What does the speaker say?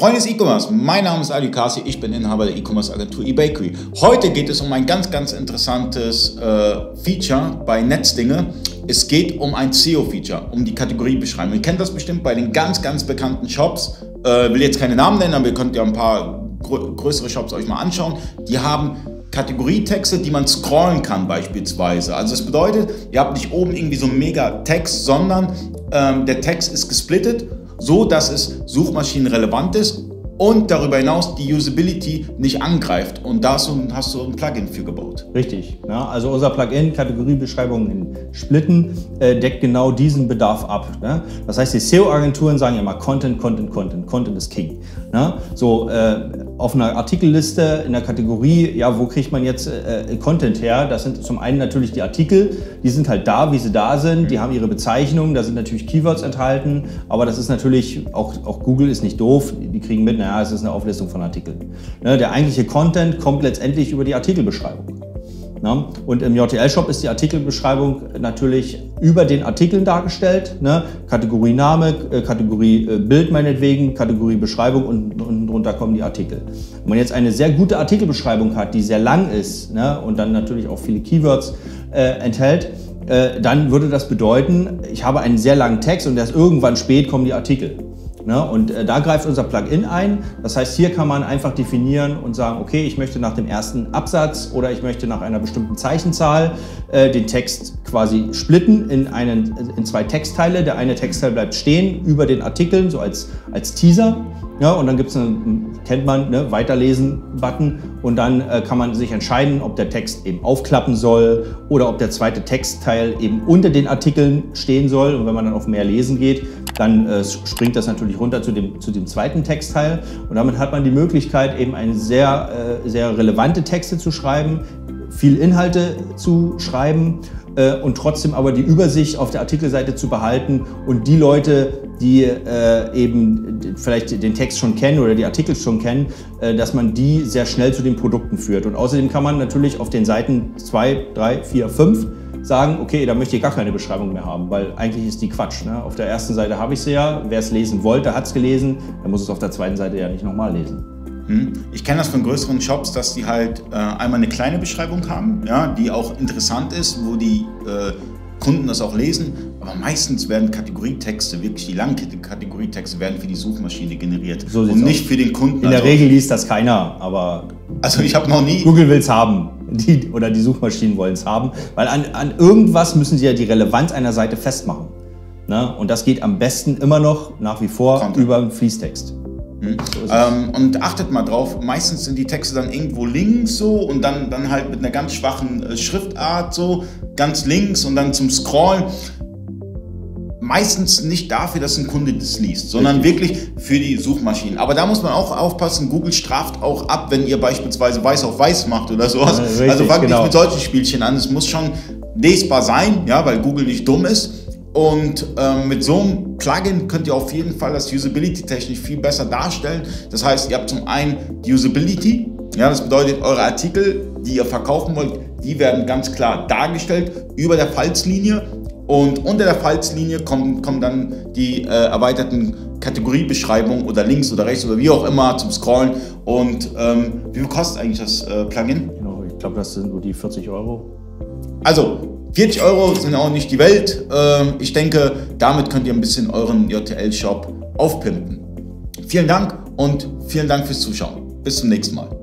Freunde des E-Commerce, mein Name ist Ali Kasi, ich bin Inhaber der E-Commerce Agentur eBakery. Heute geht es um ein ganz, ganz interessantes äh, Feature bei Netzdinge. Es geht um ein SEO-Feature, um die Kategoriebeschreibung. Ihr kennt das bestimmt bei den ganz, ganz bekannten Shops. Äh, will jetzt keine Namen nennen, aber ihr könnt ja ein paar grö größere Shops euch mal anschauen. Die haben Kategorietexte, die man scrollen kann beispielsweise. Also das bedeutet, ihr habt nicht oben irgendwie so einen mega Text, sondern ähm, der Text ist gesplittet so dass es suchmaschinenrelevant ist und darüber hinaus die Usability nicht angreift. Und da hast du ein Plugin für gebaut. Richtig. Ja, also unser Plugin, Kategoriebeschreibung in Splitten, äh, deckt genau diesen Bedarf ab. Ne? Das heißt, die SEO-Agenturen sagen immer Content, Content, Content. Content ist King. Ne? So äh, auf einer Artikelliste in der Kategorie, ja, wo kriegt man jetzt äh, Content her? Das sind zum einen natürlich die Artikel, die sind halt da, wie sie da sind, die haben ihre Bezeichnung, da sind natürlich Keywords enthalten, aber das ist natürlich, auch, auch Google ist nicht doof, die kriegen mit, naja, es ist eine Auflistung von Artikeln. Ne, der eigentliche Content kommt letztendlich über die Artikelbeschreibung. Ne? Und im JTL-Shop ist die Artikelbeschreibung natürlich über den Artikeln dargestellt. Ne? Kategorie Name, äh, Kategorie äh, Bild meinetwegen, Kategorie Beschreibung und unten drunter kommen die Artikel. Wenn man jetzt eine sehr gute Artikelbeschreibung hat, die sehr lang ist ne? und dann natürlich auch viele Keywords äh, enthält, äh, dann würde das bedeuten, ich habe einen sehr langen Text und erst irgendwann spät kommen die Artikel. Ne? Und äh, da greift unser Plugin ein. Das heißt, hier kann man einfach definieren und sagen, okay, ich möchte nach dem ersten Absatz oder ich möchte nach einer bestimmten Zeichenzahl äh, den Text quasi splitten in, einen, in zwei Textteile. Der eine Textteil bleibt stehen über den Artikeln, so als, als Teaser. Ja, und dann gibt es einen, kennt man, ne, Weiterlesen-Button und dann äh, kann man sich entscheiden, ob der Text eben aufklappen soll oder ob der zweite Textteil eben unter den Artikeln stehen soll. Und wenn man dann auf mehr lesen geht, dann äh, springt das natürlich runter zu dem, zu dem zweiten Textteil. Und damit hat man die Möglichkeit, eben eine sehr, äh, sehr relevante Texte zu schreiben, viel Inhalte zu schreiben äh, und trotzdem aber die Übersicht auf der Artikelseite zu behalten und die Leute, die äh, eben vielleicht den Text schon kennen oder die Artikel schon kennen, äh, dass man die sehr schnell zu den Produkten führt. Und außerdem kann man natürlich auf den Seiten 2, 3, 4, 5 sagen, okay, da möchte ich gar keine Beschreibung mehr haben, weil eigentlich ist die Quatsch. Ne? Auf der ersten Seite habe ich sie ja, wer es lesen wollte, hat es gelesen, dann muss es auf der zweiten Seite ja nicht nochmal lesen. Hm? Ich kenne das von größeren Shops, dass die halt äh, einmal eine kleine Beschreibung haben, ja, die auch interessant ist, wo die äh, Kunden das auch lesen. Aber meistens werden Kategorietexte, wirklich die langen Kategorietexte, werden für die Suchmaschine generiert so und nicht aus. für den Kunden. In der also, Regel liest das keiner, aber also ich habe noch nie. Google will es haben. Die, oder die Suchmaschinen wollen es haben. Weil an, an irgendwas müssen sie ja die Relevanz einer Seite festmachen. Ne? Und das geht am besten immer noch nach wie vor Content. über einen Fließtext. Hm. Ähm, und achtet mal drauf, meistens sind die Texte dann irgendwo links so und dann, dann halt mit einer ganz schwachen äh, Schriftart so, ganz links und dann zum Scrollen. Meistens nicht dafür, dass ein Kunde das liest, sondern wirklich für die Suchmaschinen. Aber da muss man auch aufpassen, Google straft auch ab, wenn ihr beispielsweise weiß auf weiß macht oder sowas. Richtig, also fangt genau. nicht mit solchen Spielchen an. Es muss schon lesbar sein, ja, weil Google nicht dumm ist. Und ähm, mit so einem Plugin könnt ihr auf jeden Fall das Usability-technisch viel besser darstellen. Das heißt, ihr habt zum einen die Usability, ja, das bedeutet, eure Artikel, die ihr verkaufen wollt, die werden ganz klar dargestellt über der Falzlinie. Und unter der Falzlinie kommen, kommen dann die äh, erweiterten Kategoriebeschreibungen oder links oder rechts oder wie auch immer zum Scrollen. Und ähm, wie viel kostet eigentlich das äh, Plugin? Genau, ich glaube, das sind nur die 40 Euro. Also 40 Euro sind auch nicht die Welt. Ähm, ich denke, damit könnt ihr ein bisschen euren JTL-Shop aufpimpen. Vielen Dank und vielen Dank fürs Zuschauen. Bis zum nächsten Mal.